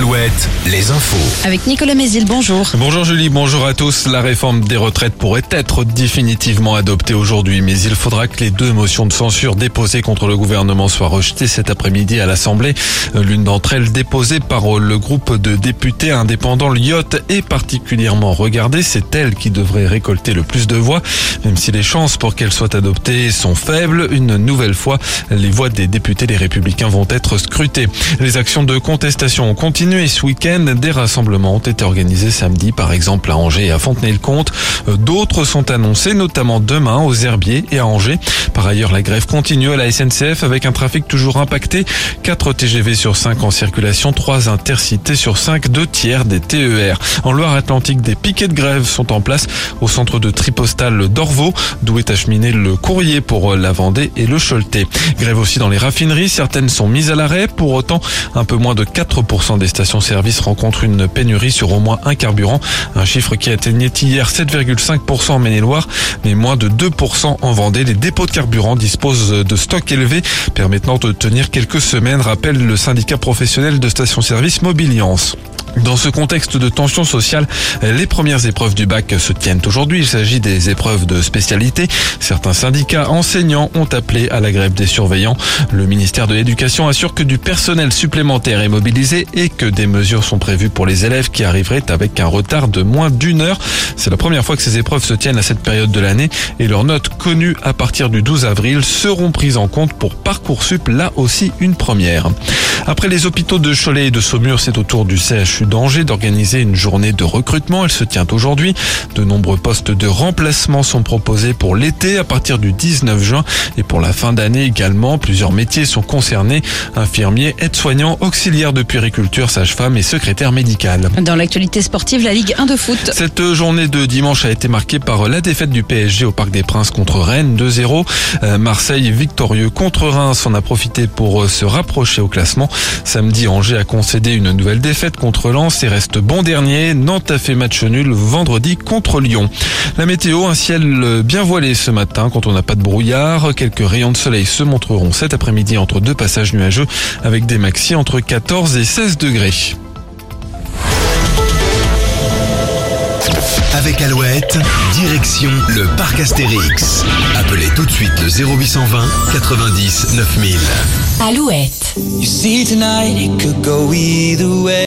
Alouette, les infos. Avec Nicolas Mézil, bonjour. Bonjour Julie, bonjour à tous. La réforme des retraites pourrait être définitivement adoptée aujourd'hui, mais il faudra que les deux motions de censure déposées contre le gouvernement soient rejetées cet après-midi à l'Assemblée. L'une d'entre elles déposée par le groupe de députés indépendants Lyotte est particulièrement regardée. C'est elle qui devrait récolter le plus de voix, même si les chances pour qu'elle soit adoptée sont faibles. Une nouvelle fois, les voix des députés les républicains vont être scrutées. Les actions de contestation ont continué et ce week-end. Des rassemblements ont été organisés samedi, par exemple à Angers et à Fontenay-le-Comte. Euh, d'autres sont annoncés, notamment demain aux Herbiers et à Angers. Par ailleurs, la grève continue à la SNCF avec un trafic toujours impacté. 4 TGV sur 5 en circulation, 3 intercités sur 5, 2 tiers des TER. En Loire-Atlantique, des piquets de grève sont en place au centre de tripostal d'Orvaux, d'où est acheminé le courrier pour la Vendée et le Choletais. Grève aussi dans les raffineries, certaines sont mises à l'arrêt. Pour autant, un peu moins de 4% des stations-service rencontrent une pénurie sur au moins un carburant, un chiffre qui atteignait hier 7,5% en Maine-et-Loire, mais moins de 2% en Vendée. Les dépôts de carburant disposent de stocks élevés permettant de tenir quelques semaines, rappelle le syndicat professionnel de stations-service Mobiliance. Dans ce contexte de tension sociale, les premières épreuves du bac se tiennent aujourd'hui. Il s'agit des épreuves de spécialité. Certains syndicats enseignants ont appelé à la grève des surveillants. Le ministère de l'Éducation assure que du personnel supplémentaire est mobilisé et que des mesures sont prévues pour les élèves qui arriveraient avec un retard de moins d'une heure. C'est la première fois que ces épreuves se tiennent à cette période de l'année et leurs notes connues à partir du 12 avril seront prises en compte pour Parcoursup, là aussi une première. Après les hôpitaux de Cholet et de Saumur, c'est au tour du CHU d'Angers d'organiser une journée de recrutement. Elle se tient aujourd'hui. De nombreux postes de remplacement sont proposés pour l'été à partir du 19 juin et pour la fin d'année également. Plusieurs métiers sont concernés. Infirmiers, aides-soignants, auxiliaires de puériculture, sage-femme et secrétaire médical. Dans l'actualité sportive, la Ligue 1 de foot. Cette journée de dimanche a été marquée par la défaite du PSG au Parc des Princes contre Rennes 2-0. Euh, Marseille victorieux contre Reims en a profité pour se rapprocher au classement. Samedi, Angers a concédé une nouvelle défaite contre Lens et reste bon dernier. Nantes a fait match nul vendredi contre Lyon. La météo, un ciel bien voilé ce matin quand on n'a pas de brouillard. Quelques rayons de soleil se montreront cet après-midi entre deux passages nuageux avec des maxi entre 14 et 16 degrés. Avec Alouette, direction le parc Astérix. Appelez tout de suite le 0820 90 9000. Alouette. You see tonight it could go either way.